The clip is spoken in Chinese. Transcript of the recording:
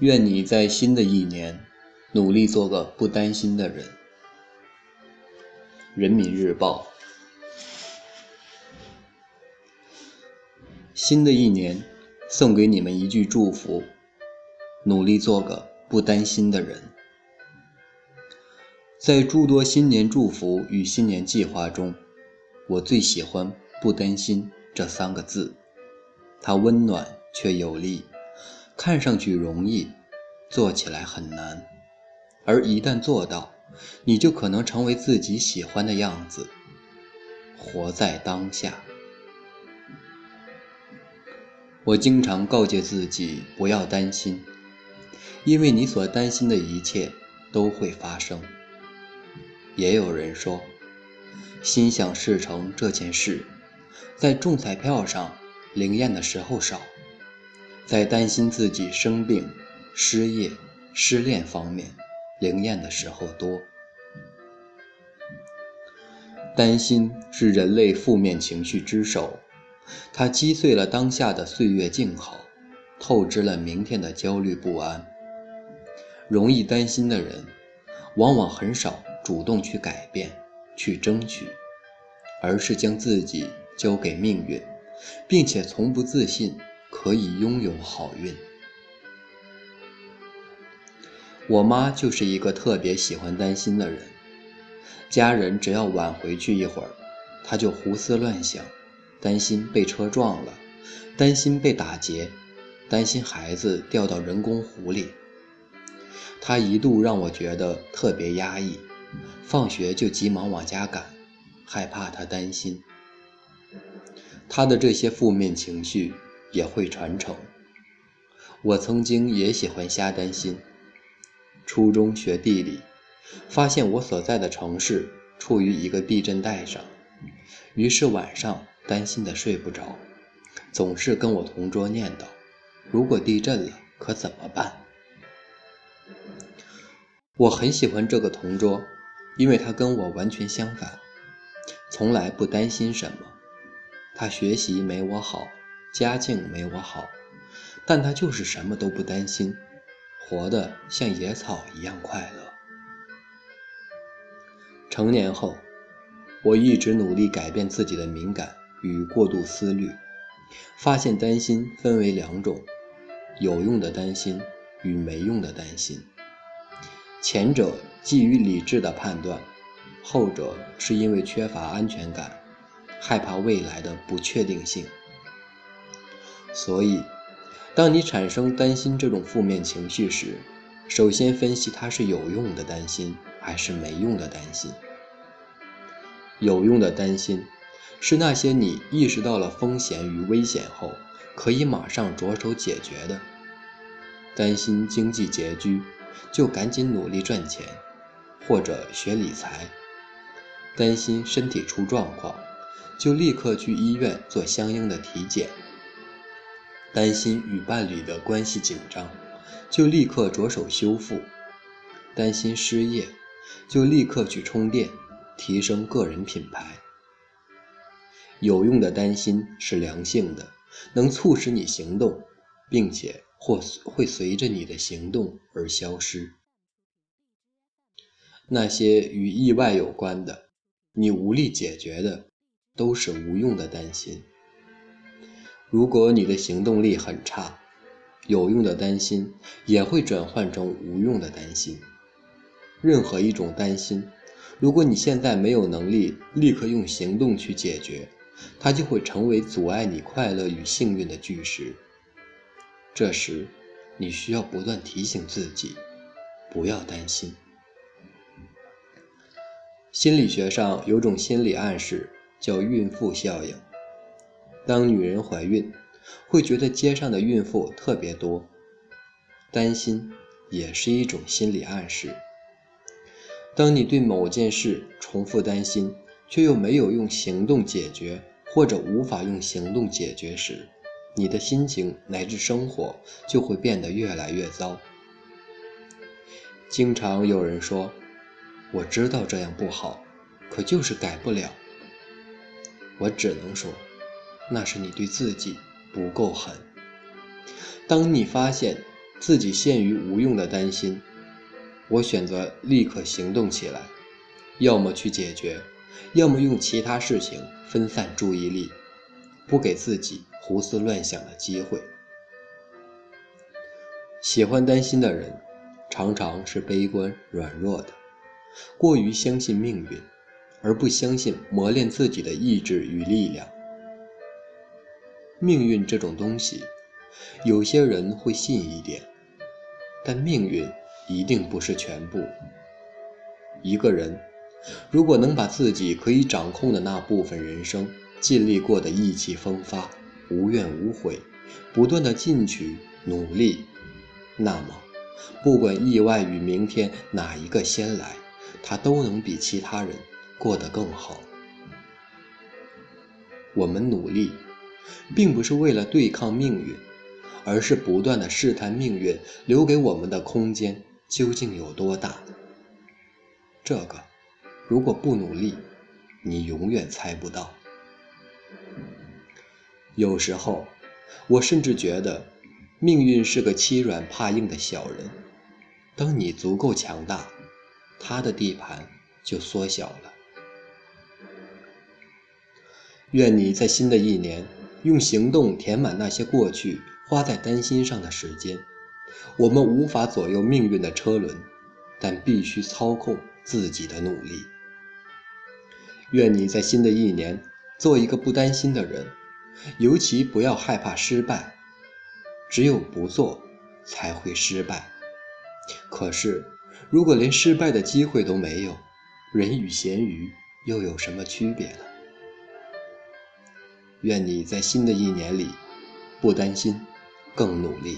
愿你在新的一年努力做个不担心的人。人民日报。新的一年，送给你们一句祝福：努力做个不担心的人。在诸多新年祝福与新年计划中，我最喜欢“不担心”这三个字，它温暖却有力。看上去容易，做起来很难。而一旦做到，你就可能成为自己喜欢的样子。活在当下。我经常告诫自己不要担心，因为你所担心的一切都会发生。也有人说，心想事成这件事，在中彩票上灵验的时候少。在担心自己生病、失业、失恋方面，灵验的时候多。担心是人类负面情绪之首，它击碎了当下的岁月静好，透支了明天的焦虑不安。容易担心的人，往往很少主动去改变、去争取，而是将自己交给命运，并且从不自信。可以拥有好运。我妈就是一个特别喜欢担心的人，家人只要晚回去一会儿，她就胡思乱想，担心被车撞了，担心被打劫，担心孩子掉到人工湖里。她一度让我觉得特别压抑，放学就急忙往家赶，害怕她担心。她的这些负面情绪。也会传承。我曾经也喜欢瞎担心。初中学地理，发现我所在的城市处于一个地震带上，于是晚上担心的睡不着，总是跟我同桌念叨：“如果地震了，可怎么办？”我很喜欢这个同桌，因为他跟我完全相反，从来不担心什么。他学习没我好。家境没我好，但他就是什么都不担心，活得像野草一样快乐。成年后，我一直努力改变自己的敏感与过度思虑，发现担心分为两种：有用的担心与没用的担心。前者基于理智的判断，后者是因为缺乏安全感，害怕未来的不确定性。所以，当你产生担心这种负面情绪时，首先分析它是有用的担心还是没用的担心。有用的担心是那些你意识到了风险与危险后，可以马上着手解决的。担心经济拮据，就赶紧努力赚钱，或者学理财；担心身体出状况，就立刻去医院做相应的体检。担心与伴侣的关系紧张，就立刻着手修复；担心失业，就立刻去充电，提升个人品牌。有用的担心是良性的，能促使你行动，并且或会随着你的行动而消失。那些与意外有关的，你无力解决的，都是无用的担心。如果你的行动力很差，有用的担心也会转换成无用的担心。任何一种担心，如果你现在没有能力立刻用行动去解决，它就会成为阻碍你快乐与幸运的巨石。这时，你需要不断提醒自己，不要担心。心理学上有种心理暗示，叫孕妇效应。当女人怀孕，会觉得街上的孕妇特别多，担心也是一种心理暗示。当你对某件事重复担心，却又没有用行动解决，或者无法用行动解决时，你的心情乃至生活就会变得越来越糟。经常有人说：“我知道这样不好，可就是改不了。”我只能说。那是你对自己不够狠。当你发现自己陷于无用的担心，我选择立刻行动起来，要么去解决，要么用其他事情分散注意力，不给自己胡思乱想的机会。喜欢担心的人，常常是悲观软弱的，过于相信命运，而不相信磨练自己的意志与力量。命运这种东西。有些人会信一点，但命运一定不是全部。一个人如果能把自己可以掌控的那部分人生尽力过得意气风发、无怨无悔，不断的进取努力，那么不管意外与明天哪一个先来，他都能比其他人过得更好。我们努力，并不是为了对抗命运。而是不断的试探命运留给我们的空间究竟有多大。这个，如果不努力，你永远猜不到。有时候，我甚至觉得，命运是个欺软怕硬的小人。当你足够强大，他的地盘就缩小了。愿你在新的一年，用行动填满那些过去。花在担心上的时间，我们无法左右命运的车轮，但必须操控自己的努力。愿你在新的一年做一个不担心的人，尤其不要害怕失败。只有不做，才会失败。可是，如果连失败的机会都没有，人与咸鱼又有什么区别呢？愿你在新的一年里，不担心。更努力。